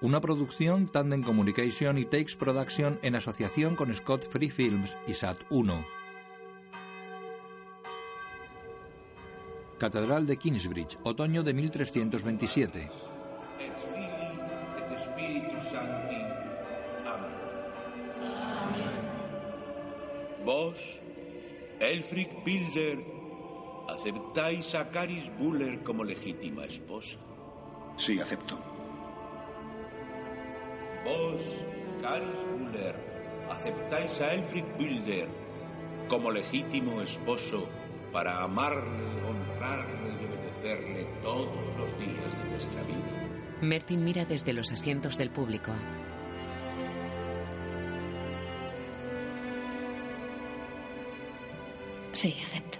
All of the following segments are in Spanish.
Una producción Tandem Communication y Takes Production en asociación con Scott Free Films y Sat 1. Catedral de Kingsbridge, otoño de 1327. et Filii et Spiritus Sancti. Amén. Vos, Elfric Pilder, ¿aceptáis a Caris Buller como legítima esposa? Sí, acepto. Vos, Caris Buller, ¿aceptáis a Elfric Pilder como legítimo esposo para amarle, honrarle y obedecerle todos los días de vuestra vida? Mertin mira desde los asientos del público. Sí, acepto.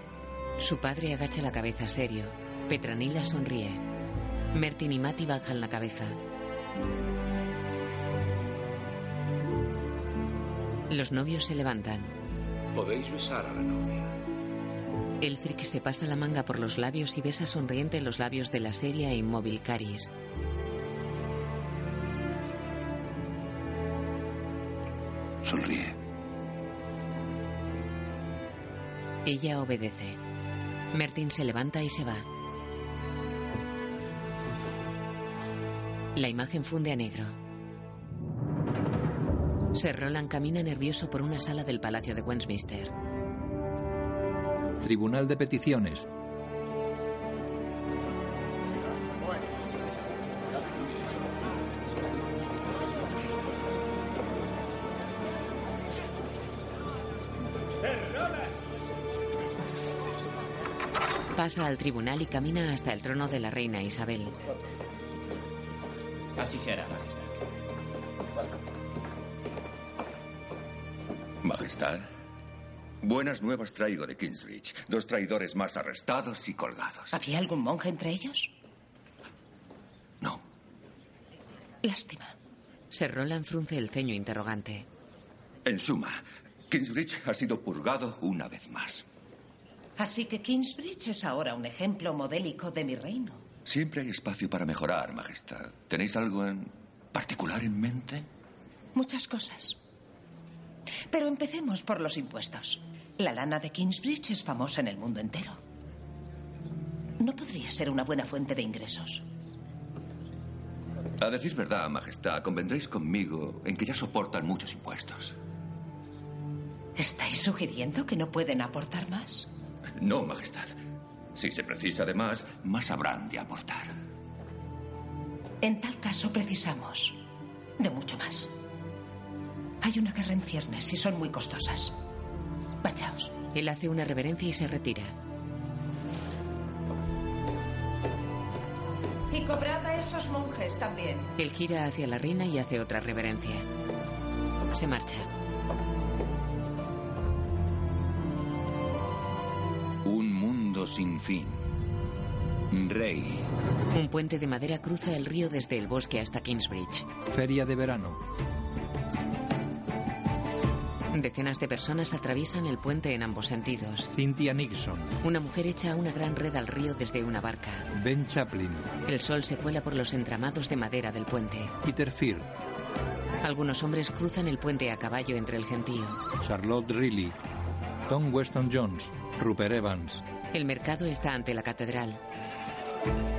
Su padre agacha la cabeza serio. Petranila sonríe. Mertin y Mati bajan la cabeza. Los novios se levantan. Podéis besar a la novia. Elfric se pasa la manga por los labios y besa sonriente los labios de la seria e inmóvil Caris. Sonríe. Ella obedece. Mertin se levanta y se va. La imagen funde a negro. Sir Roland camina nervioso por una sala del Palacio de Westminster. Tribunal de Peticiones. Pasa al tribunal y camina hasta el trono de la reina Isabel. Así se hará, Majestad. Majestad. Buenas nuevas traigo de Kingsbridge. Dos traidores más arrestados y colgados. ¿Había algún monje entre ellos? No. Lástima. Sir Roland frunce el ceño interrogante. En suma, Kingsbridge ha sido purgado una vez más. Así que Kingsbridge es ahora un ejemplo modélico de mi reino. Siempre hay espacio para mejorar, Majestad. ¿Tenéis algo en particular en mente? Muchas cosas. Pero empecemos por los impuestos. La lana de Kingsbridge es famosa en el mundo entero. No podría ser una buena fuente de ingresos. A decir verdad, Majestad, convendréis conmigo en que ya soportan muchos impuestos. ¿Estáis sugiriendo que no pueden aportar más? No, Majestad. Si se precisa de más, más habrán de aportar. En tal caso precisamos de mucho más. Hay una guerra en ciernes y son muy costosas. Marchaos. Él hace una reverencia y se retira. Y cobrad a esos monjes también. Él gira hacia la reina y hace otra reverencia. Se marcha. Un mundo sin fin. Rey. Un puente de madera cruza el río desde el bosque hasta Kingsbridge. Feria de verano. Decenas de personas atraviesan el puente en ambos sentidos. Cynthia Nixon. Una mujer echa una gran red al río desde una barca. Ben Chaplin. El sol se cuela por los entramados de madera del puente. Peter Firth. Algunos hombres cruzan el puente a caballo entre el gentío. Charlotte Riley. Tom Weston Jones. Rupert Evans. El mercado está ante la catedral.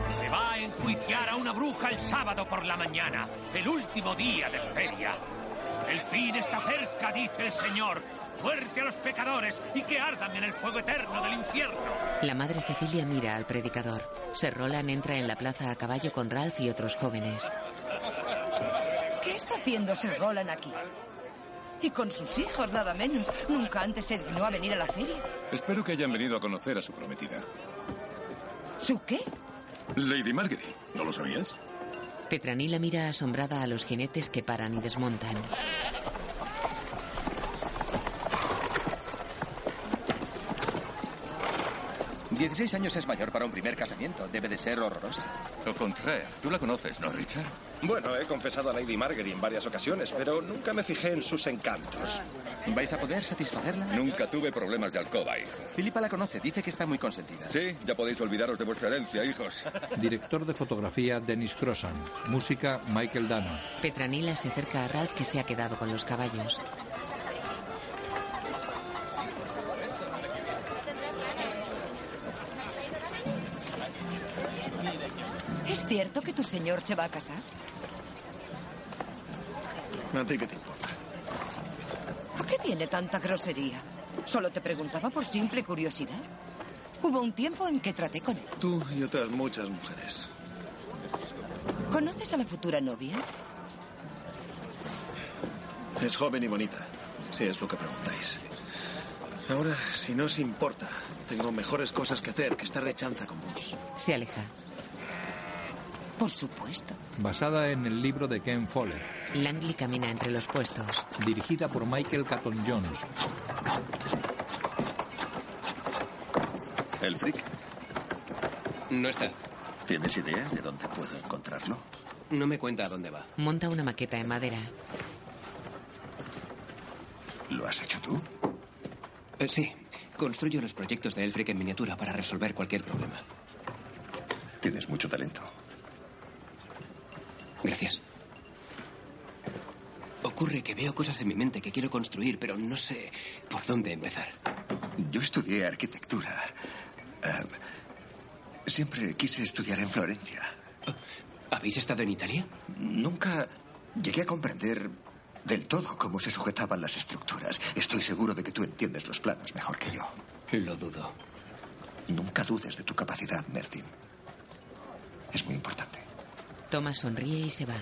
Se va a enjuiciar a una bruja el sábado por la mañana, el último día de feria. El fin está cerca, dice el Señor. Muerte a los pecadores y que ardan en el fuego eterno del infierno. La madre Cecilia mira al predicador. Sir Roland entra en la plaza a caballo con Ralph y otros jóvenes. ¿Qué está haciendo Sir Roland aquí? Y con sus hijos, nada menos. Nunca antes se dignó a venir a la feria. Espero que hayan venido a conocer a su prometida. ¿Su qué? Lady Marguerite. ¿No lo sabías? Petranila mira asombrada a los jinetes que paran y desmontan. 16 años es mayor para un primer casamiento. Debe de ser horrorosa. Lo contrario. Tú la conoces, ¿no, Richard? Bueno, he confesado a Lady Margaret en varias ocasiones, pero nunca me fijé en sus encantos. ¿Vais a poder satisfacerla? Nunca tuve problemas de alcoba, hijo. Filipa la conoce. Dice que está muy consentida. Sí, ya podéis olvidaros de vuestra herencia, hijos. Director de fotografía Dennis Crossan. Música Michael Dano. Petranila se acerca a Ralph que se ha quedado con los caballos. Cierto que tu señor se va a casar? ¿A ti qué te importa? ¿A qué viene tanta grosería? Solo te preguntaba por simple curiosidad. Hubo un tiempo en que traté con él. Tú y otras muchas mujeres. ¿Conoces a la futura novia? Es joven y bonita, si es lo que preguntáis. Ahora, si no os importa, tengo mejores cosas que hacer que estar de chanza con vos. Se aleja. Por supuesto. Basada en el libro de Ken Follett. Langley camina entre los puestos. Dirigida por Michael Caton Jones. ¿El freak? No está. ¿Tienes idea de dónde puedo encontrarlo? No me cuenta a dónde va. Monta una maqueta en madera. ¿Lo has hecho tú? Eh, sí. Construyo los proyectos de Elfric en miniatura para resolver cualquier problema. Tienes mucho talento. Ocurre que veo cosas en mi mente que quiero construir, pero no sé por dónde empezar. Yo estudié arquitectura. Eh, siempre quise estudiar en Florencia. ¿Habéis estado en Italia? Nunca llegué a comprender del todo cómo se sujetaban las estructuras. Estoy seguro de que tú entiendes los planos mejor que yo. Lo dudo. Nunca dudes de tu capacidad, Mertin. Es muy importante. Thomas sonríe y se va.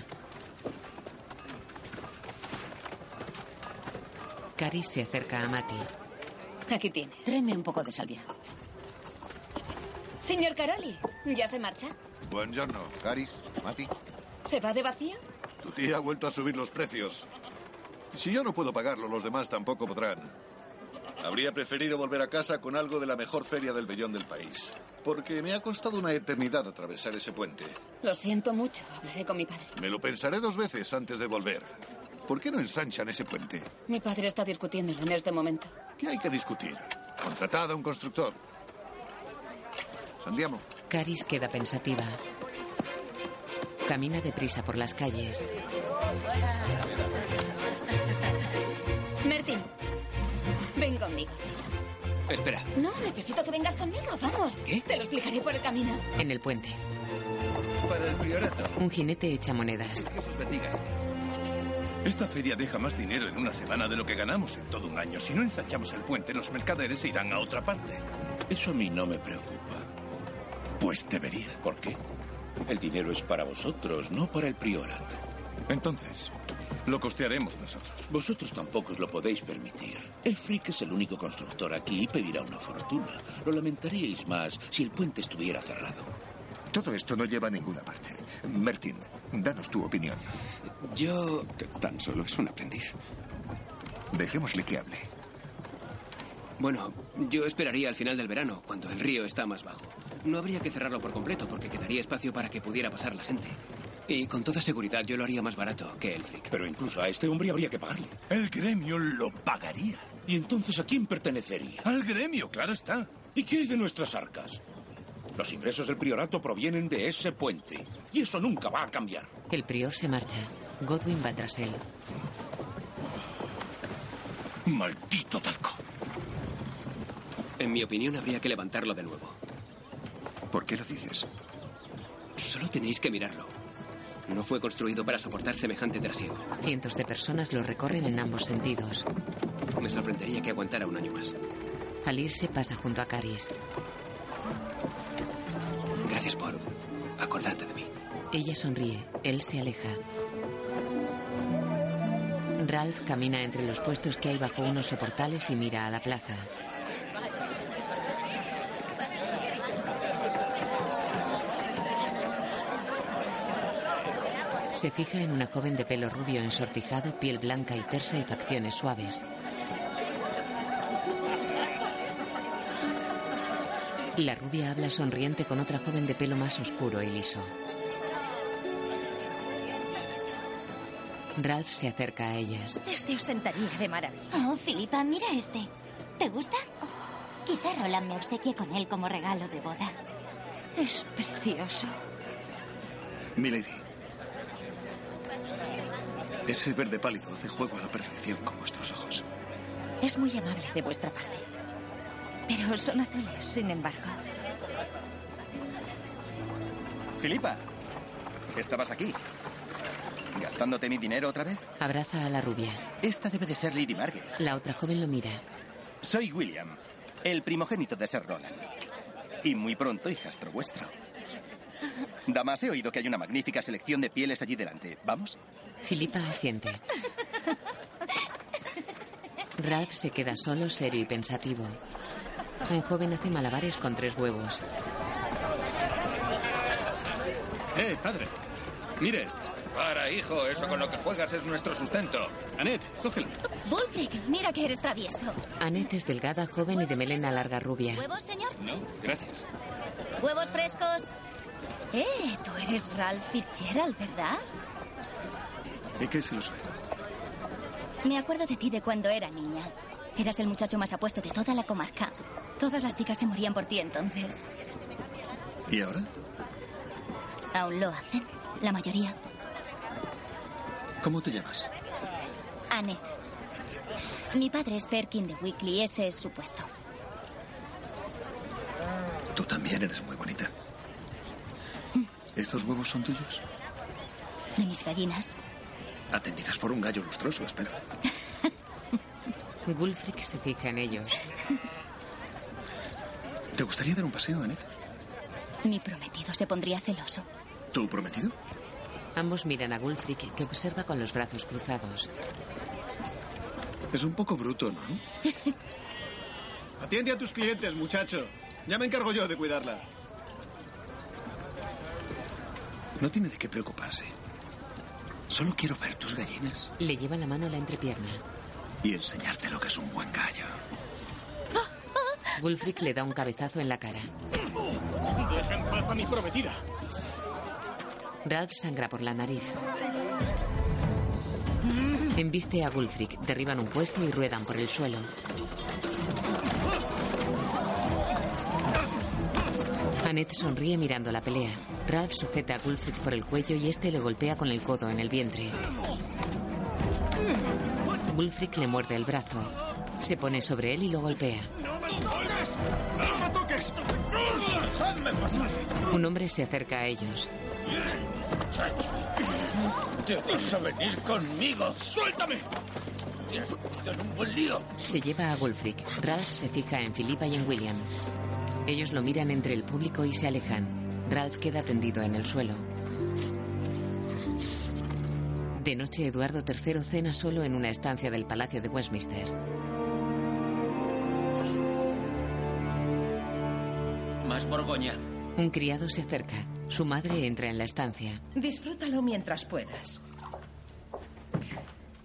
Caris se acerca a Mati. Aquí tiene. Tráeme un poco de salvia. Señor Caroli, ¿ya se marcha? Buongiorno, Caris, Mati. ¿Se va de vacío? Tu tía ha vuelto a subir los precios. Si yo no puedo pagarlo, los demás tampoco podrán. Habría preferido volver a casa con algo de la mejor feria del vellón del país. Porque me ha costado una eternidad atravesar ese puente. Lo siento mucho. Hablaré con mi padre. Me lo pensaré dos veces antes de volver. ¿Por qué no ensanchan ese puente? Mi padre está discutiéndolo en este momento. ¿Qué hay que discutir? Contratad a un constructor. Andiamo. Caris queda pensativa. Camina deprisa por las calles. Mertin, ven conmigo. Espera. No, necesito que vengas conmigo. Vamos. ¿Qué? Te lo explicaré por el camino. En el puente. Para el priorato. Un jinete echa monedas. Dios os bendiga, señor. Esta feria deja más dinero en una semana de lo que ganamos en todo un año. Si no ensanchamos el puente, los mercaderes se irán a otra parte. Eso a mí no me preocupa. Pues debería. ¿Por qué? El dinero es para vosotros, no para el priorato. Entonces, lo costearemos nosotros. Vosotros tampoco os lo podéis permitir. El Frick es el único constructor aquí y pedirá una fortuna. Lo lamentaríais más si el puente estuviera cerrado. Todo esto no lleva a ninguna parte. Mertin, danos tu opinión. Yo tan solo es un aprendiz. Dejémosle que hable. Bueno, yo esperaría al final del verano, cuando el río está más bajo. No habría que cerrarlo por completo porque quedaría espacio para que pudiera pasar la gente. Y con toda seguridad yo lo haría más barato que el Frick. Pero incluso a este hombre habría que pagarle. El gremio lo pagaría. ¿Y entonces a quién pertenecería? Al gremio, claro está. ¿Y qué hay de nuestras arcas? Los ingresos del priorato provienen de ese puente. Y eso nunca va a cambiar. El prior se marcha. Godwin va tras él. Maldito talco. En mi opinión, habría que levantarlo de nuevo. ¿Por qué lo dices? Solo tenéis que mirarlo. No fue construido para soportar semejante trasiego. Cientos de personas lo recorren en ambos sentidos. Me sorprendería que aguantara un año más. Al irse pasa junto a Caris. Gracias por acordarte de mí. Ella sonríe. Él se aleja. Ralph camina entre los puestos que hay bajo unos soportales y mira a la plaza. Se fija en una joven de pelo rubio ensortijado, piel blanca y tersa y facciones suaves. La rubia habla sonriente con otra joven de pelo más oscuro y liso. Ralph se acerca a ellas. Este os sentaría de maravilla. Oh, Filipa, mira este. ¿Te gusta? Quizá Roland me obsequie con él como regalo de boda. Es precioso. Milady. Ese verde pálido hace juego a la perfección con vuestros ojos. Es muy amable de vuestra parte. Pero son azules, sin embargo. Filipa, ¿estabas aquí? ¿Gastándote mi dinero otra vez? Abraza a la rubia. Esta debe de ser Lady Margaret. La otra joven lo mira. Soy William, el primogénito de Sir Roland. Y muy pronto hijastro vuestro. Damas, he oído que hay una magnífica selección de pieles allí delante. ¿Vamos? Filipa asiente. Ralph se queda solo, serio y pensativo. Un joven hace malabares con tres huevos. ¡Eh, padre! Mire esto. Para, hijo, eso con lo que juegas es nuestro sustento. Annette, cógelo. Bulfric, mira que eres travieso. Annette es delgada, joven y de melena larga rubia. ¿Huevos, señor? No, gracias. ¿Huevos frescos? Eh, tú eres Ralph Fitzgerald, ¿verdad? ¿Y qué se lo sé? Me acuerdo de ti de cuando era niña. Eras el muchacho más apuesto de toda la comarca. Todas las chicas se morían por ti entonces. ¿Y ahora? Aún lo hacen, la mayoría. ¿Cómo te llamas? Annette. Mi padre es Perkin de Weekly, ese es su puesto. Tú también eres muy bonita. ¿Estos huevos son tuyos? De mis gallinas. Atendidas por un gallo lustroso, espero. Gulfric se fija en ellos. ¿Te gustaría dar un paseo, Annette? Mi prometido se pondría celoso. ¿Tu prometido? Ambos miran a Gulfric, que observa con los brazos cruzados. Es un poco bruto, ¿no? Atiende a tus clientes, muchacho. Ya me encargo yo de cuidarla. No tiene de qué preocuparse. Solo quiero ver tus gallinas Le lleva la mano a la entrepierna. y enseñarte lo que es un buen gallo. Gulfric le da un cabezazo en la cara. Deja en paz a mi prometida. Ralph sangra por la nariz. Embiste a Gulfric, derriban un puesto y ruedan por el suelo. Annette sonríe mirando la pelea. Ralph sujeta a Gulfric por el cuello y este le golpea con el codo en el vientre. Gulfric le muerde el brazo. Se pone sobre él y lo golpea. ¡No me toques! ¡No me toques! Un hombre se acerca a ellos. ¡Te vas a venir conmigo! ¡Suéltame! Te has metido en un buen lío. Se lleva a Gulfric. Ralph se fija en Philippa y en William. Ellos lo miran entre el público y se alejan. Ralph queda tendido en el suelo. De noche, Eduardo III cena solo en una estancia del Palacio de Westminster. Más Borgoña. Un criado se acerca. Su madre entra en la estancia. Disfrútalo mientras puedas.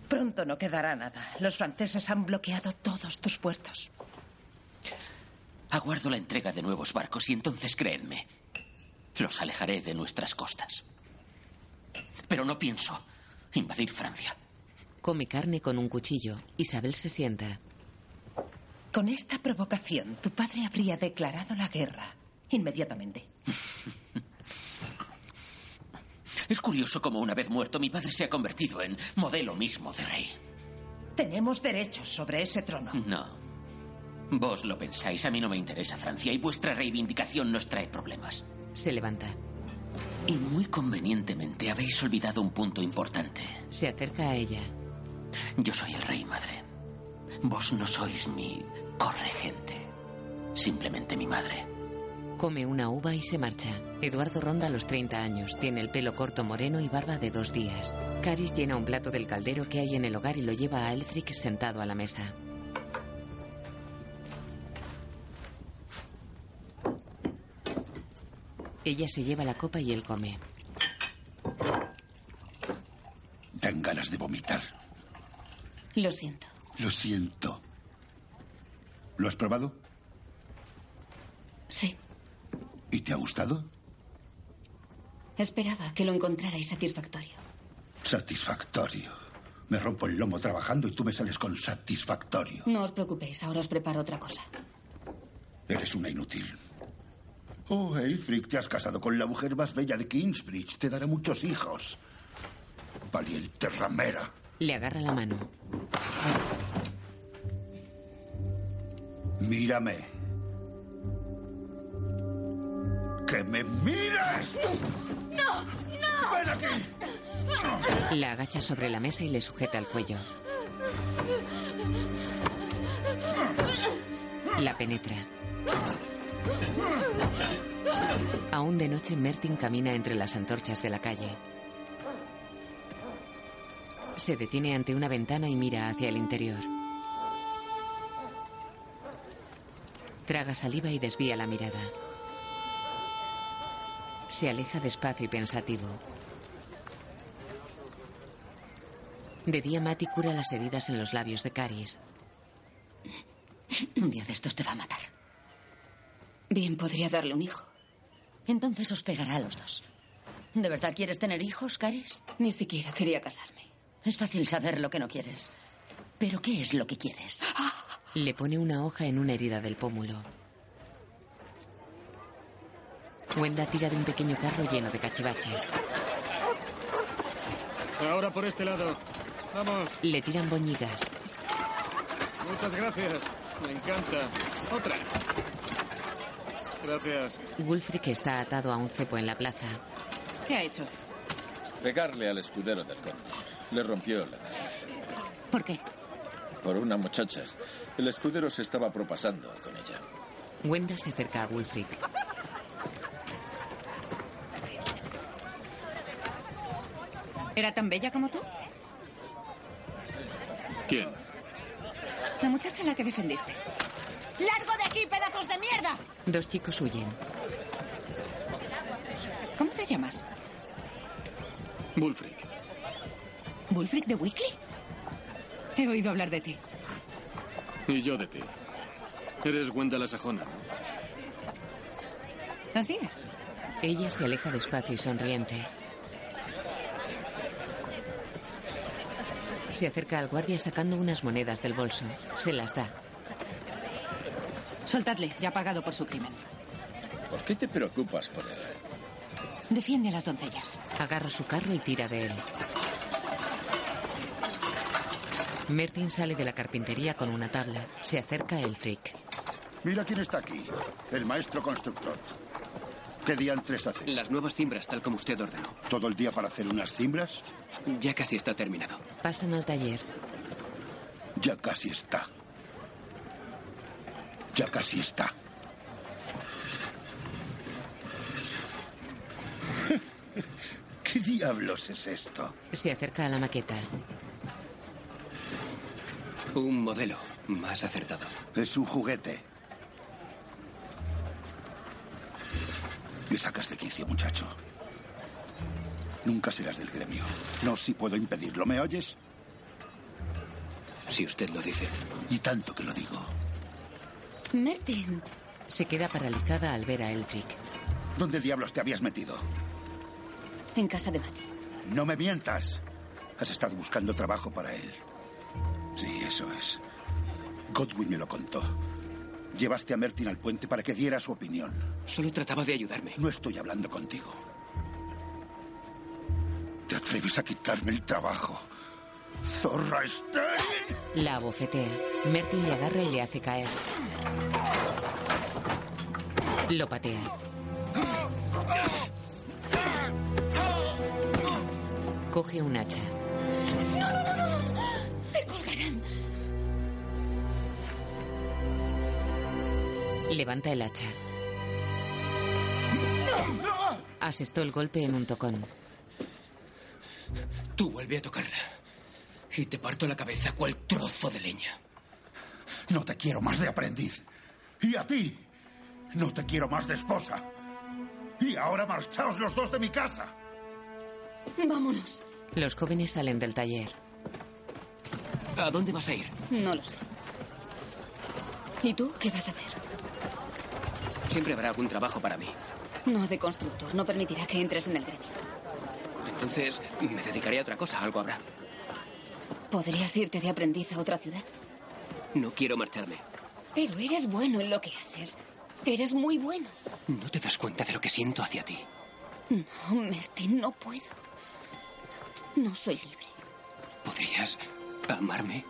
Pronto no quedará nada. Los franceses han bloqueado todos tus puertos. Aguardo la entrega de nuevos barcos y entonces creedme, los alejaré de nuestras costas. Pero no pienso invadir Francia. Come carne con un cuchillo. Isabel se sienta. Con esta provocación, tu padre habría declarado la guerra inmediatamente. Es curioso cómo una vez muerto mi padre se ha convertido en modelo mismo de rey. Tenemos derechos sobre ese trono. No. Vos lo pensáis, a mí no me interesa Francia y vuestra reivindicación nos trae problemas. Se levanta. Y muy convenientemente habéis olvidado un punto importante. Se acerca a ella. Yo soy el rey, madre. Vos no sois mi corregente. Simplemente mi madre. Come una uva y se marcha. Eduardo ronda los 30 años. Tiene el pelo corto moreno y barba de dos días. Caris llena un plato del caldero que hay en el hogar y lo lleva a Elfric sentado a la mesa. Ella se lleva la copa y él come. Dan ganas de vomitar. Lo siento. Lo siento. ¿Lo has probado? Sí. ¿Y te ha gustado? Esperaba que lo encontrarais satisfactorio. Satisfactorio. Me rompo el lomo trabajando y tú me sales con satisfactorio. No os preocupéis, ahora os preparo otra cosa. Eres una inútil. Oh, Elfric, te has casado con la mujer más bella de Kingsbridge. Te dará muchos hijos. Valiente ramera. Le agarra la mano. Mírame. ¡Que me mires! ¡No! ¡No! ¡Ven aquí! La agacha sobre la mesa y le sujeta el cuello. La penetra. Aún de noche, Mertin camina entre las antorchas de la calle. Se detiene ante una ventana y mira hacia el interior. Traga saliva y desvía la mirada. Se aleja despacio y pensativo. De día, Mati cura las heridas en los labios de Caris. Un día de estos te va a matar. Bien, podría darle un hijo. Entonces os pegará a los dos. ¿De verdad quieres tener hijos, Caris? Ni siquiera quería casarme. Es fácil saber lo que no quieres. Pero ¿qué es lo que quieres? Le pone una hoja en una herida del pómulo. Wenda tira de un pequeño carro lleno de cachivaches. Ahora por este lado. Vamos. Le tiran boñigas. Muchas gracias. Me encanta. Otra. Gracias. Gulfric está atado a un cepo en la plaza. ¿Qué ha hecho? Pegarle al escudero del conde. Le rompió la nariz. ¿Por qué? Por una muchacha. El escudero se estaba propasando con ella. Wenda se acerca a Gulfric. ¿Era tan bella como tú? ¿Quién? La muchacha a la que defendiste. ¡Largo de aquí, pedazos de mierda! Dos chicos huyen. ¿Cómo te llamas? Bullfric. ¿Bullfric de Weekly? He oído hablar de ti. Y yo de ti. Eres Wenda la Sajona. Así es. Ella se aleja despacio y sonriente. Se acerca al guardia sacando unas monedas del bolso. Se las da. Soltadle, ya ha pagado por su crimen. ¿Por qué te preocupas por él? Defiende a las doncellas. Agarra su carro y tira de él. Mertin sale de la carpintería con una tabla. Se acerca a Elfric. Mira quién está aquí. El maestro constructor. ¿Qué diantres haces? Las nuevas cimbras, tal como usted ordenó. ¿Todo el día para hacer unas cimbras? Ya casi está terminado. Pasan al taller. Ya casi está. Ya casi está. ¿Qué diablos es esto? Se acerca a la maqueta. Un modelo más acertado. Es un juguete. Me sacas de quicio, muchacho. Nunca serás del gremio. No si puedo impedirlo. ¿Me oyes? Si usted lo dice. Y tanto que lo digo. Mertin. Se queda paralizada al ver a Elfric. ¿Dónde diablos te habías metido? En casa de Mati. No me mientas. Has estado buscando trabajo para él. Sí, eso es. Godwin me lo contó. Llevaste a Mertin al puente para que diera su opinión. Solo trataba de ayudarme. No estoy hablando contigo. ¿Te atreves a quitarme el trabajo? ¡Zorra estéril! La abofetea. Mertin le agarra y le hace caer. Lo patea. Coge un hacha. Levanta el hacha. Asestó el golpe en un tocón. Tú vuelve a tocarla. Y te parto la cabeza cual trozo de leña. No te quiero más de aprendiz. Y a ti, no te quiero más de esposa. Y ahora marchaos los dos de mi casa. Vámonos. Los jóvenes salen del taller. ¿A dónde vas a ir? No lo sé. ¿Y tú qué vas a hacer? Siempre habrá algún trabajo para mí. No de constructor. No permitirá que entres en el gremio. Entonces me dedicaré a otra cosa, algo habrá. ¿Podrías irte de aprendiz a otra ciudad? No quiero marcharme. Pero eres bueno en lo que haces. Eres muy bueno. No te das cuenta de lo que siento hacia ti. No, Mertin, no puedo. No soy libre. ¿Podrías amarme?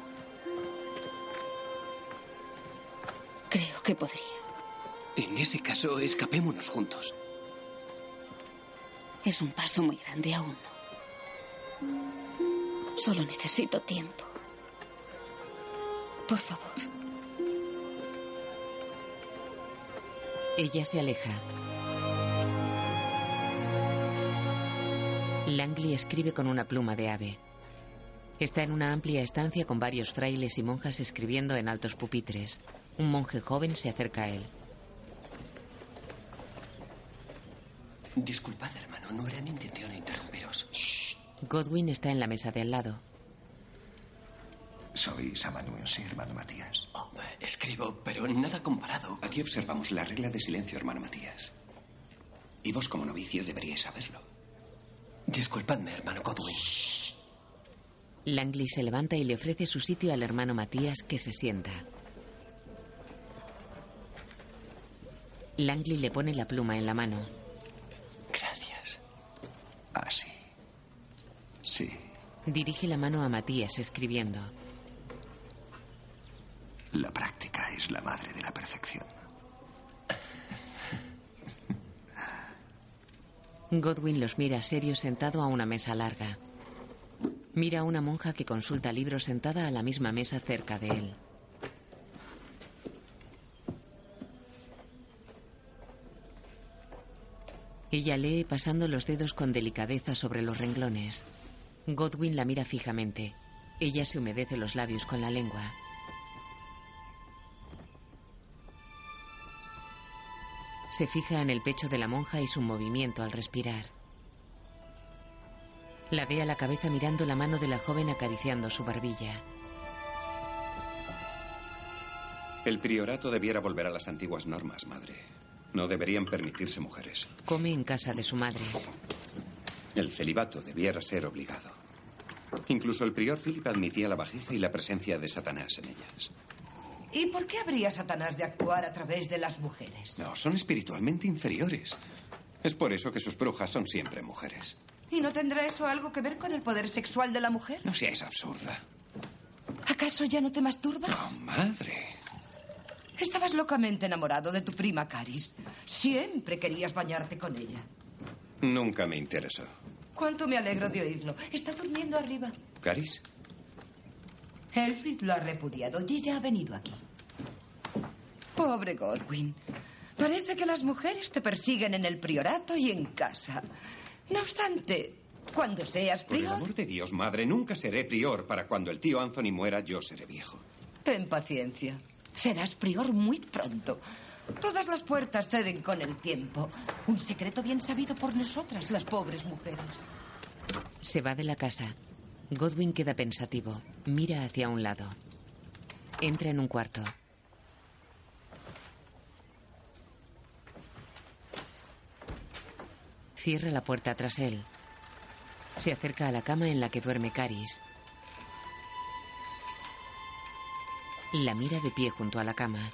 Creo que podría. En ese caso, escapémonos juntos. Es un paso muy grande aún. Solo necesito tiempo. Por favor. Ella se aleja. Langley escribe con una pluma de ave. Está en una amplia estancia con varios frailes y monjas escribiendo en altos pupitres. Un monje joven se acerca a él. Disculpad, hermano, no era mi intención interrumpiros. Godwin está en la mesa de al lado. Sois amanuense, hermano Matías. Oh, escribo, pero nada comparado. Aquí observamos la regla de silencio, hermano Matías. Y vos, como novicio, deberíais saberlo. Disculpadme, hermano Godwin. Langley se levanta y le ofrece su sitio al hermano Matías, que se sienta. Langley le pone la pluma en la mano. Dirige la mano a Matías escribiendo. La práctica es la madre de la perfección. Godwin los mira serio sentado a una mesa larga. Mira a una monja que consulta libros sentada a la misma mesa cerca de él. Ella lee pasando los dedos con delicadeza sobre los renglones. Godwin la mira fijamente. Ella se humedece los labios con la lengua. Se fija en el pecho de la monja y su movimiento al respirar. La ve a la cabeza mirando la mano de la joven acariciando su barbilla. El priorato debiera volver a las antiguas normas, madre. No deberían permitirse mujeres. Come en casa de su madre. El celibato debiera ser obligado. Incluso el prior Philip admitía la bajeza y la presencia de Satanás en ellas. ¿Y por qué habría Satanás de actuar a través de las mujeres? No, son espiritualmente inferiores. Es por eso que sus brujas son siempre mujeres. ¿Y no tendrá eso algo que ver con el poder sexual de la mujer? No seas absurda. ¿Acaso ya no te masturbas? No, madre. Estabas locamente enamorado de tu prima Caris. Siempre querías bañarte con ella. Nunca me interesó. Cuánto me alegro de oírlo. Está durmiendo arriba. ¿Caris? Elfrid lo ha repudiado y ella ha venido aquí. Pobre Godwin. Parece que las mujeres te persiguen en el priorato y en casa. No obstante, cuando seas Por el prior, amor de Dios, madre, nunca seré prior. Para cuando el tío Anthony muera, yo seré viejo. ten paciencia. Serás prior muy pronto. Todas las puertas ceden con el tiempo. Un secreto bien sabido por nosotras, las pobres mujeres. Se va de la casa. Godwin queda pensativo. Mira hacia un lado. Entra en un cuarto. Cierra la puerta tras él. Se acerca a la cama en la que duerme Caris. La mira de pie junto a la cama.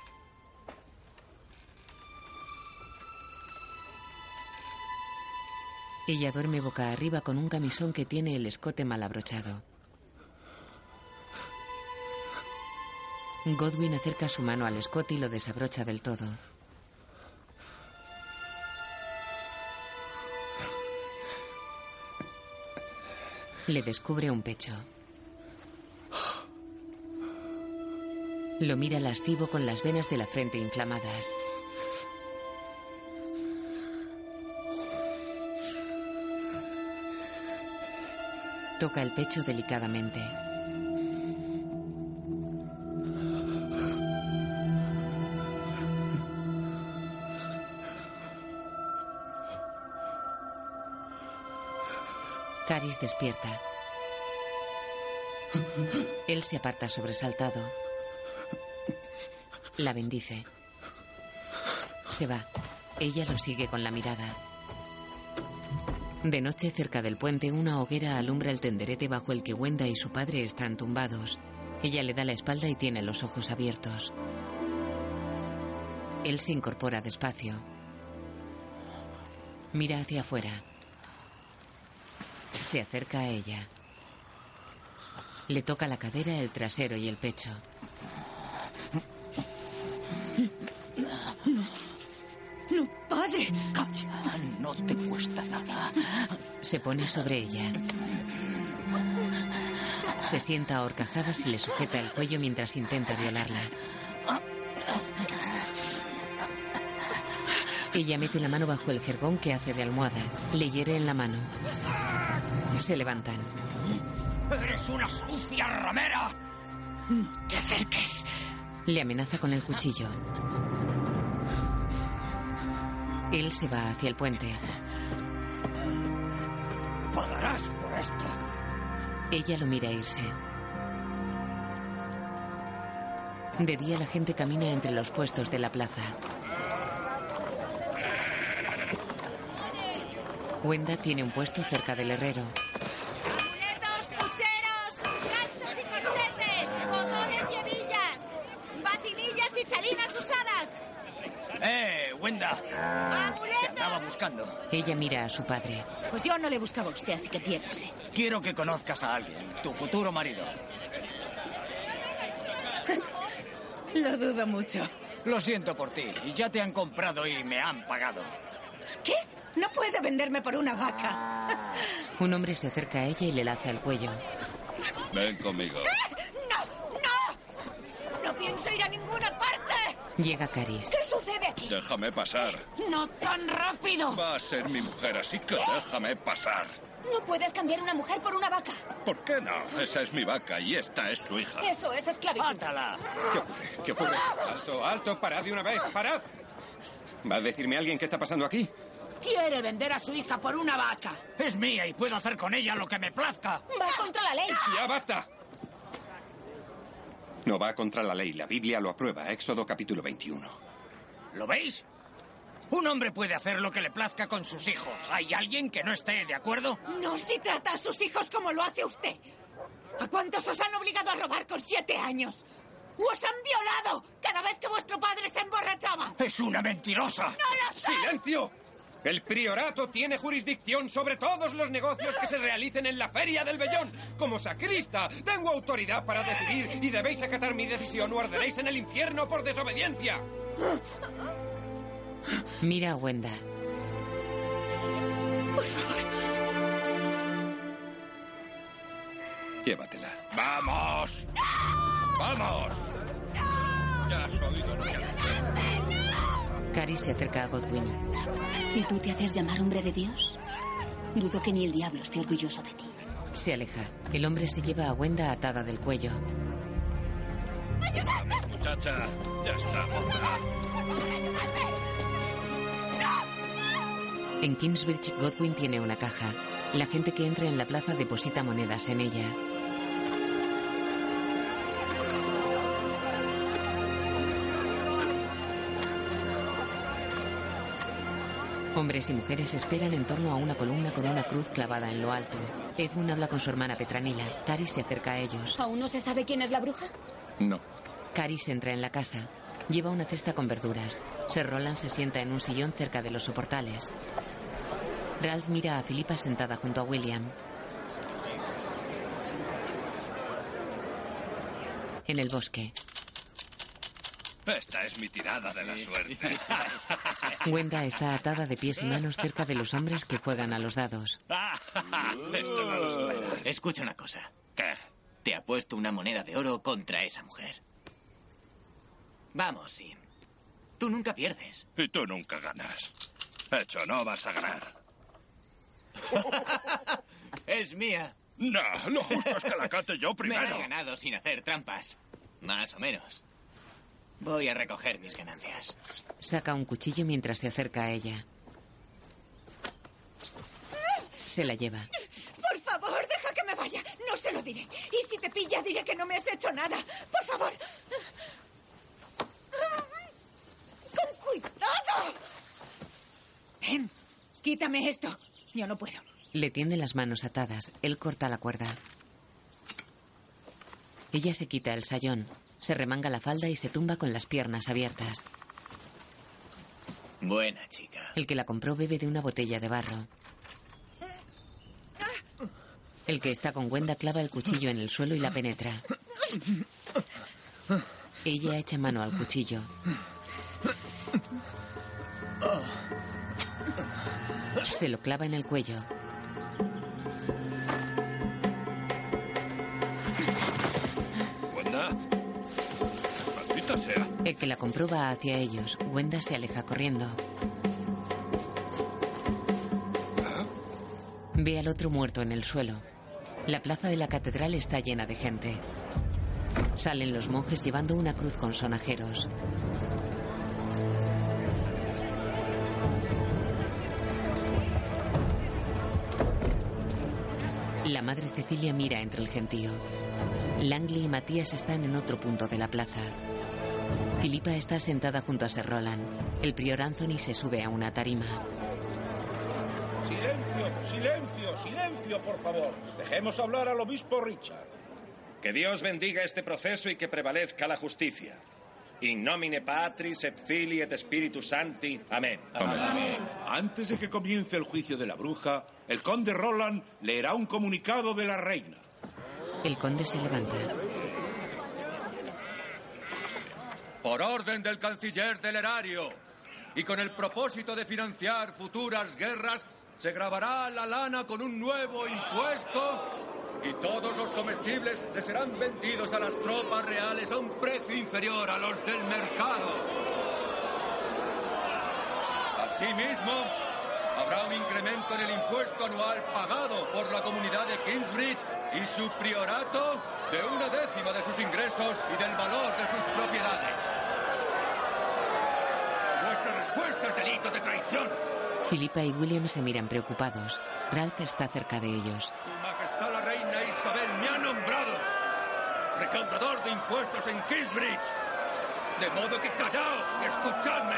Ella duerme boca arriba con un camisón que tiene el escote mal abrochado. Godwin acerca su mano al escote y lo desabrocha del todo. Le descubre un pecho. Lo mira lascivo con las venas de la frente inflamadas. Toca el pecho delicadamente. Caris despierta. Él se aparta sobresaltado. La bendice. Se va. Ella lo sigue con la mirada. De noche, cerca del puente, una hoguera alumbra el tenderete bajo el que Wenda y su padre están tumbados. Ella le da la espalda y tiene los ojos abiertos. Él se incorpora despacio. Mira hacia afuera. Se acerca a ella. Le toca la cadera, el trasero y el pecho. Padre. Calla, no te cuesta nada. Se pone sobre ella. Se sienta a horcajadas y le sujeta el cuello mientras intenta violarla. Ella mete la mano bajo el jergón que hace de almohada. Le hiere en la mano. Se levantan. ¡Eres una sucia ramera! No te acerques. Le amenaza con el cuchillo. Él se va hacia el puente. Pagarás por esto. Ella lo mira irse. De día la gente camina entre los puestos de la plaza. Wenda tiene un puesto cerca del herrero. ¡Eh, Wenda! ¡Amuletos! Te andaba buscando. Ella mira a su padre. Pues yo no le buscaba a usted, así que piérdase. Quiero que conozcas a alguien, tu futuro marido. Lo dudo mucho. Lo siento por ti. Ya te han comprado y me han pagado. ¿Qué? No puede venderme por una vaca. Un hombre se acerca a ella y le laza el cuello. Ven conmigo. ¡No! ¡No! ¡No pienso ir a ninguna parte! Llega Caris. ¿Qué? Déjame pasar. ¡No tan rápido! Va a ser mi mujer, así que déjame pasar. No puedes cambiar una mujer por una vaca. ¿Por qué no? Esa es mi vaca y esta es su hija. Eso es esclavitud. ¡Mátala! ¿Qué ocurre? ¿Qué ocurre? Alto, alto, parad de una vez, parad. ¿Va a decirme alguien qué está pasando aquí? Quiere vender a su hija por una vaca. Es mía y puedo hacer con ella lo que me plazca. Va contra la ley. ¡Ya basta! No va contra la ley. La Biblia lo aprueba. Éxodo capítulo 21. ¿Lo veis? Un hombre puede hacer lo que le plazca con sus hijos. ¿Hay alguien que no esté de acuerdo? No si trata a sus hijos como lo hace usted. ¿A cuántos os han obligado a robar con siete años? ¡Os han violado cada vez que vuestro padre se emborrachaba! Es una mentirosa. ¡No lo sé! ¡Silencio! El priorato tiene jurisdicción sobre todos los negocios que se realicen en la Feria del Bellón. Como sacrista, tengo autoridad para decidir y debéis acatar mi decisión o arderéis en el infierno por desobediencia. Mira a Wenda. Por favor. Llévatela. ¡Vamos! ¡Vamos! Ya has oído lo que ha dicho. Caris se acerca a Godwin. ¿Y tú te haces llamar hombre de Dios? Dudo que ni el diablo esté orgulloso de ti. Se aleja. El hombre se lleva a Wenda atada del cuello. Vamos, muchacha. Ya está. En Kingsbridge, Godwin tiene una caja. La gente que entra en la plaza deposita monedas en ella. Hombres y mujeres esperan en torno a una columna con una cruz clavada en lo alto. Edmund habla con su hermana Petranila. Caris se acerca a ellos. ¿Aún no se sabe quién es la bruja? No. Caris entra en la casa. Lleva una cesta con verduras. Sir Roland se sienta en un sillón cerca de los soportales. Ralph mira a Filipa sentada junto a William. En el bosque, Esta es mi tirada de la suerte. Wenda está atada de pies y manos cerca de los hombres que juegan a los dados. Esto no lo. Escucha una cosa. ¿Qué? Te apuesto una moneda de oro contra esa mujer. Vamos, Sim. Tú nunca pierdes. Y tú nunca ganas. Hecho, no vas a ganar. es mía. No, lo justo es que la cante yo Me primero. has ganado sin hacer trampas. Más o menos. Voy a recoger mis ganancias. Saca un cuchillo mientras se acerca a ella. Se la lleva. Por favor, deja que me vaya. No se lo diré. Y si te pilla, diré que no me has hecho nada. Por favor. Con cuidado. Quítame esto. Yo no puedo. Le tiende las manos atadas. Él corta la cuerda. Ella se quita el sayón, se remanga la falda y se tumba con las piernas abiertas. Buena chica. El que la compró bebe de una botella de barro. El que está con Wenda clava el cuchillo en el suelo y la penetra. Ella echa mano al cuchillo. Se lo clava en el cuello. Wenda. Maldita sea. El que la compró va hacia ellos. Wenda se aleja corriendo. Ve al otro muerto en el suelo. La plaza de la catedral está llena de gente. Salen los monjes llevando una cruz con sonajeros. Cecilia mira entre el gentío. Langley y Matías están en otro punto de la plaza. Filipa está sentada junto a Sir Roland. El prior Anthony se sube a una tarima. Silencio, silencio, silencio, por favor. Dejemos hablar al obispo Richard. Que Dios bendiga este proceso y que prevalezca la justicia. In nomine Patris et Filii et Spiritus Sancti. Amén. Antes de que comience el juicio de la bruja, el conde Roland leerá un comunicado de la reina. El conde se levanta. Por orden del canciller del erario y con el propósito de financiar futuras guerras, se grabará la lana con un nuevo impuesto y todos los comestibles le serán vendidos a las tropas reales a un precio inferior a los del mercado. Asimismo, habrá un incremento en el impuesto anual pagado por la comunidad de Kingsbridge y su priorato de una décima de sus ingresos y del valor de sus propiedades. Vuestra respuesta es delito de traición. Filipa y William se miran preocupados. Ralph está cerca de ellos. Su Majestad la Reina Isabel me ha nombrado recaudador de impuestos en Kingsbridge. De modo que callaos y escuchadme.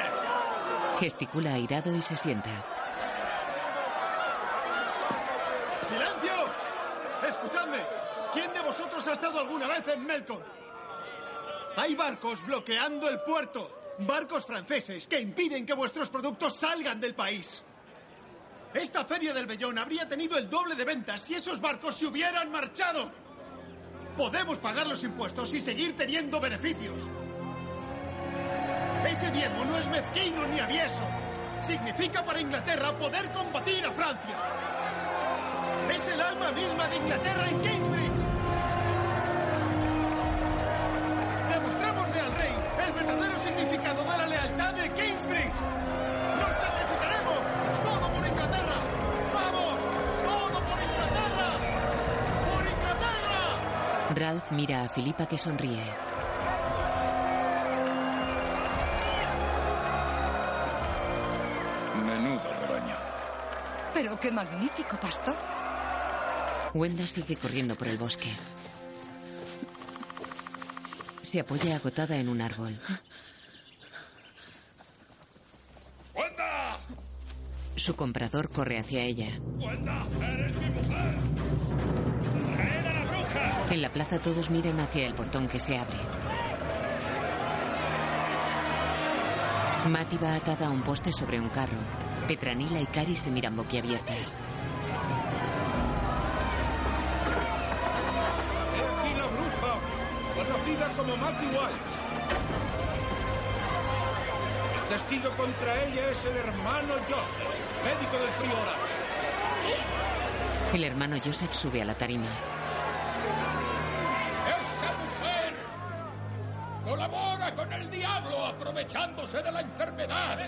Gesticula airado y se sienta. ¡Silencio! Escuchadme. ¿Quién de vosotros ha estado alguna vez en Melkor? Hay barcos bloqueando el puerto. Barcos franceses que impiden que vuestros productos salgan del país. Esta feria del Bellón habría tenido el doble de ventas si esos barcos se hubieran marchado. Podemos pagar los impuestos y seguir teniendo beneficios. Ese diezmo no es mezquino ni avieso. Significa para Inglaterra poder combatir a Francia. Es el alma misma de Inglaterra en Cambridge. Verdadero significado de la lealtad de Kingsbridge. ¡Nos sacrificaremos! ¡Todo por Inglaterra! ¡Vamos! ¡Todo por Inglaterra! ¡Por Inglaterra! Ralph mira a Filipa que sonríe. Menudo rebaño. Pero qué magnífico pastor. Wenda sigue corriendo por el bosque. Se apoya agotada en un árbol. ¡Wanda! Su comprador corre hacia ella. ¡Wanda! ¡Eres mi mujer! ¡Traed a la bruja! En la plaza todos miran hacia el portón que se abre. Mati va atada a un poste sobre un carro. Petranila y Cari se miran boquiabiertas. Conocida como Matty Wise. El testigo contra ella es el hermano Joseph, médico del priorato. El hermano Joseph sube a la tarima. ¡Esa mujer! Colabora con el diablo aprovechándose de la enfermedad.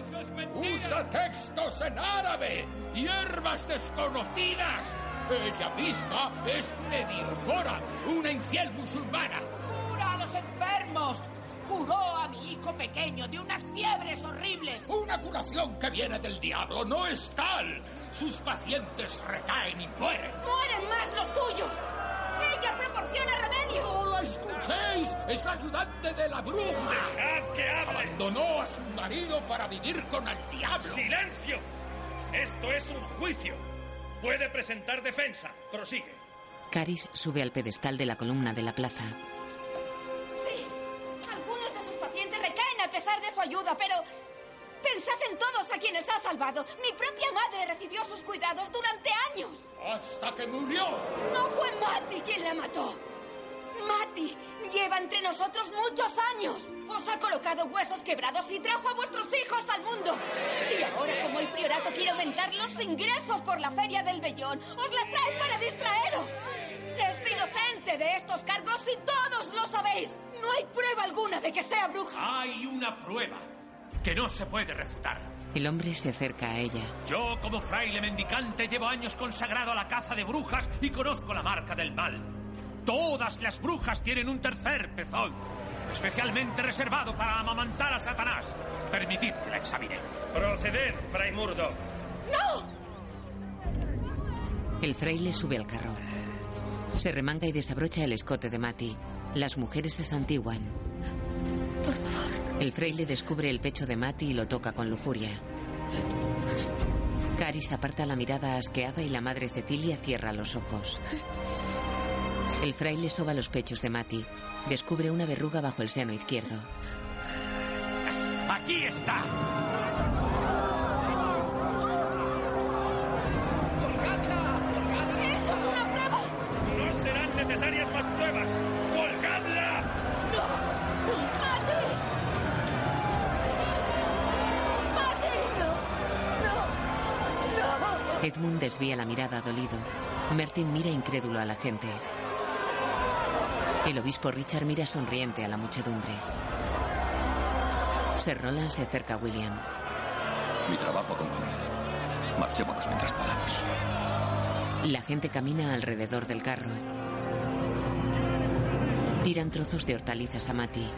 Usa textos en árabe, hierbas desconocidas. Ella misma es medio mora, una infiel musulmana. Pequeño de unas fiebres horribles. Una curación que viene del diablo no es tal. Sus pacientes recaen y mueren. ¡Mueren más los tuyos! ¡Ella proporciona remedio! ¡No la escuchéis! ¡Es la ayudante de la bruja! ¡Dejad que hable! Abandonó a su marido para vivir con el diablo. ¡Silencio! Esto es un juicio. Puede presentar defensa. Prosigue. Caris sube al pedestal de la columna de la plaza. Ayuda, pero pensad en todos a quienes ha salvado. Mi propia madre recibió sus cuidados durante años. Hasta que murió. No fue Mati quien la mató. Mati lleva entre nosotros muchos años. Os ha colocado huesos quebrados y trajo a vuestros hijos al mundo. Y ahora, como el priorato quiere aumentar los ingresos por la feria del vellón, os la trae para distraeros. Es inocente de estos cargos y todos lo sabéis. No hay prueba alguna de que sea bruja. Hay una prueba que no se puede refutar. El hombre se acerca a ella. Yo, como fraile mendicante, llevo años consagrado a la caza de brujas y conozco la marca del mal. Todas las brujas tienen un tercer pezón, especialmente reservado para amamantar a Satanás. Permitid que la examine. Proceded, Fray Murdo. ¡No! El fraile sube al carro. Se remanga y desabrocha el escote de Mati. Las mujeres se santiguan. Por favor. El fraile descubre el pecho de Mati y lo toca con lujuria. Caris aparta la mirada asqueada y la madre Cecilia cierra los ojos. El fraile soba los pechos de Mati. Descubre una verruga bajo el seno izquierdo. Aquí está. ¡Eso es una prueba! No serán necesarias más pruebas. ¡Colgadla! ¡No! ¡Mati! ¡Mati! ¡No! ¡No! ¡No! Edmund desvía la mirada dolido. Mertin mira incrédulo a la gente. El obispo Richard mira sonriente a la muchedumbre. Sir Roland se acerca a William. Mi trabajo concluido. Marchémonos mientras podamos. La gente camina alrededor del carro. Tiran trozos de hortalizas a Mati.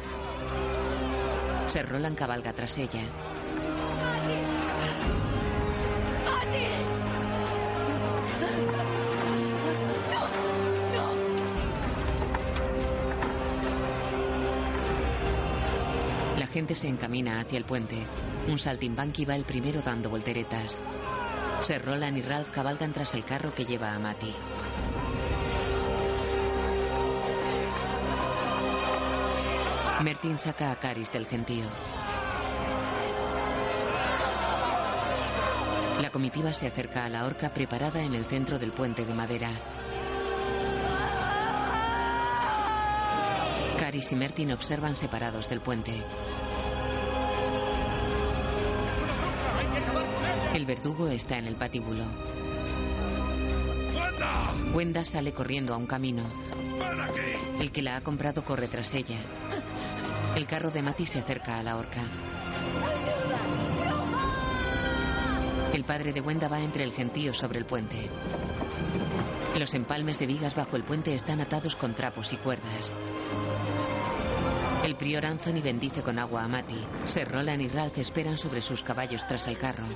Sir Roland cabalga tras ella. Gente se encamina hacia el puente. Un saltimbanqui va el primero dando volteretas. Sir Roland y Ralph cabalgan tras el carro que lleva a Mati. Mertin saca a Caris del gentío. La comitiva se acerca a la horca preparada en el centro del puente de madera. Caris y Mertin observan separados del puente. El verdugo está en el patíbulo. Wenda sale corriendo a un camino. El que la ha comprado corre tras ella. El carro de Mati se acerca a la horca. El padre de Wenda va entre el gentío sobre el puente. Los empalmes de vigas bajo el puente están atados con trapos y cuerdas. El prior Anthony bendice con agua a Mati. Sir Roland y Ralph esperan sobre sus caballos tras el carro.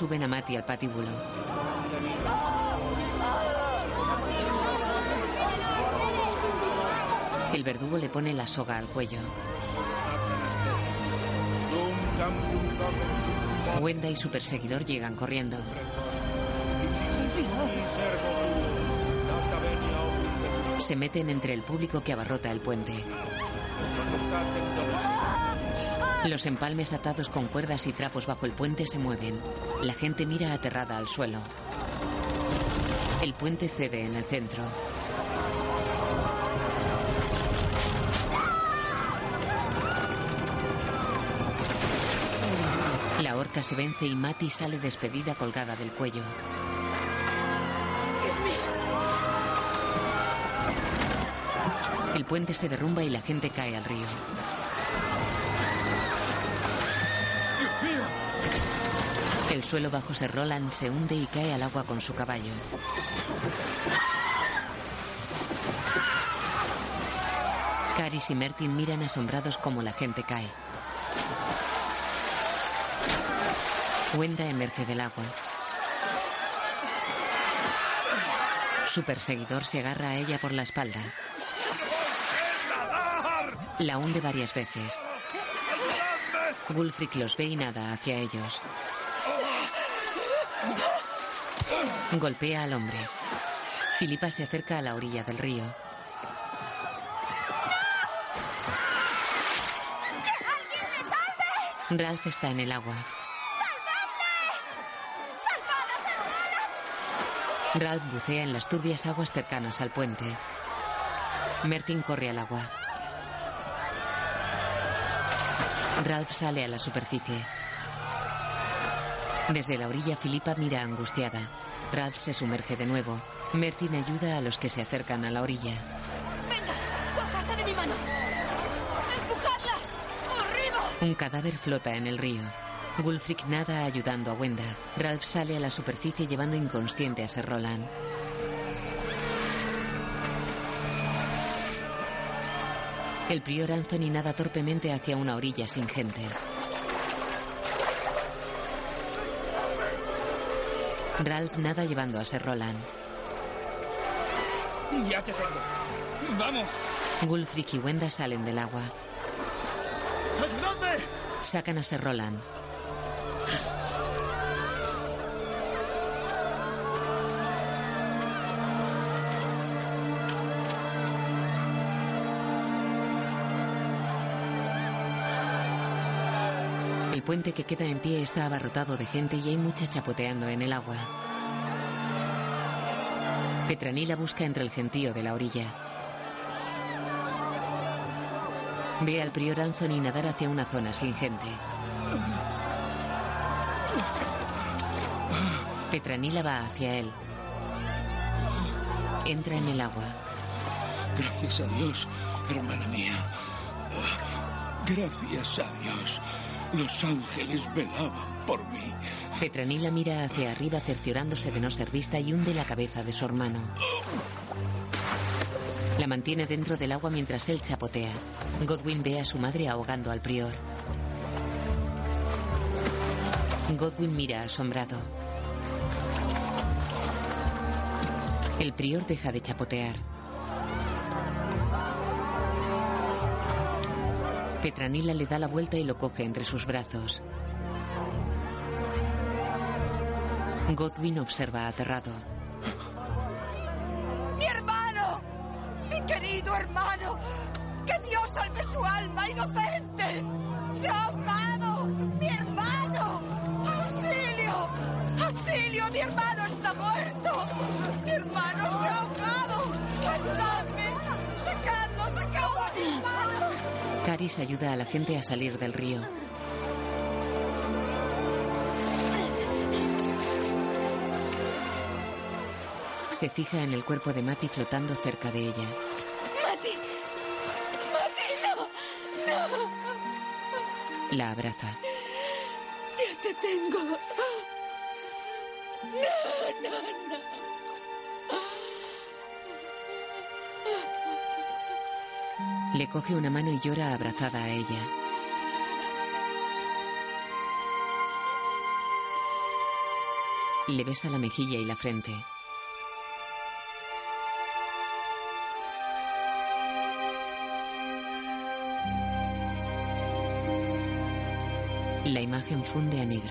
Suben a Mati al patíbulo. El verdugo le pone la soga al cuello. Wenda y su perseguidor llegan corriendo. Se meten entre el público que abarrota el puente. Los empalmes atados con cuerdas y trapos bajo el puente se mueven. La gente mira aterrada al suelo. El puente cede en el centro. La horca se vence y Mati sale despedida colgada del cuello. El puente se derrumba y la gente cae al río. El suelo bajo Sir Roland se hunde y cae al agua con su caballo. Caris y Mertin miran asombrados como la gente cae. Wenda emerge del agua. Su perseguidor se agarra a ella por la espalda. La hunde varias veces. Gulfric los ve y nada hacia ellos. Golpea al hombre. Filipa se acerca a la orilla del río. Ralph está en el agua. Ralph bucea en las turbias aguas cercanas al puente. Mertin corre al agua. Ralph sale a la superficie. Desde la orilla, Filipa mira angustiada. Ralph se sumerge de nuevo. Mertin ayuda a los que se acercan a la orilla. ¡Cójase de mi mano! ¡Empujadla! ¡Arriba! Un cadáver flota en el río. Gulfric nada ayudando a Wenda. Ralph sale a la superficie llevando inconsciente a Sir Roland. El prior Anthony nada torpemente hacia una orilla sin gente. Ralph nada llevando a Sir Roland. Ya te tengo. ¡Vamos! Gulfric y Wenda salen del agua. ¡Ayudadme! Sacan a Sir Roland. El puente que queda en pie está abarrotado de gente y hay mucha chapoteando en el agua. Petranila busca entre el gentío de la orilla. Ve al prior Anthony nadar hacia una zona sin gente. Petranila va hacia él. Entra en el agua. Gracias a Dios, hermana mía. Gracias a Dios. Los ángeles velaban por mí. Petranila mira hacia arriba cerciorándose de no ser vista y hunde la cabeza de su hermano. La mantiene dentro del agua mientras él chapotea. Godwin ve a su madre ahogando al prior. Godwin mira asombrado. El prior deja de chapotear. Petranila le da la vuelta y lo coge entre sus brazos. Godwin observa aterrado. ¡Mi hermano! ¡Mi querido hermano! ¡Que Dios salve su alma inocente! ¡Se ha ahogado! ¡Mi hermano! ¡Auxilio! ¡Auxilio! ¡Mi hermano está muerto! ¡Mi hermano se ha Ayuda a la gente a salir del río. Se fija en el cuerpo de Mati flotando cerca de ella. ¡Mati! ¡Mati, no! ¡No! La abraza. ¡Ya te tengo! Le coge una mano y llora abrazada a ella. Le besa la mejilla y la frente. La imagen funde a negro.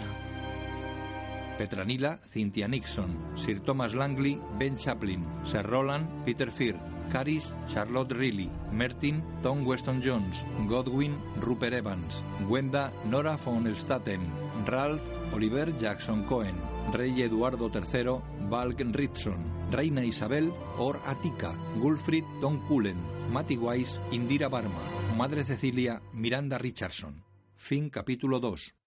Petranila, Cynthia Nixon, Sir Thomas Langley, Ben Chaplin, Sir Roland, Peter Firth, Caris, Charlotte Riley, Mertin, Tom Weston Jones, Godwin, Rupert Evans, Wenda, Nora von Elstaten, Ralph, Oliver Jackson Cohen, Rey Eduardo III, Balk Ritson, Reina Isabel, Or Atika, Gulfrid Tom Cullen, Matty Wise, Indira Barma, Madre Cecilia, Miranda Richardson. Fin capítulo 2.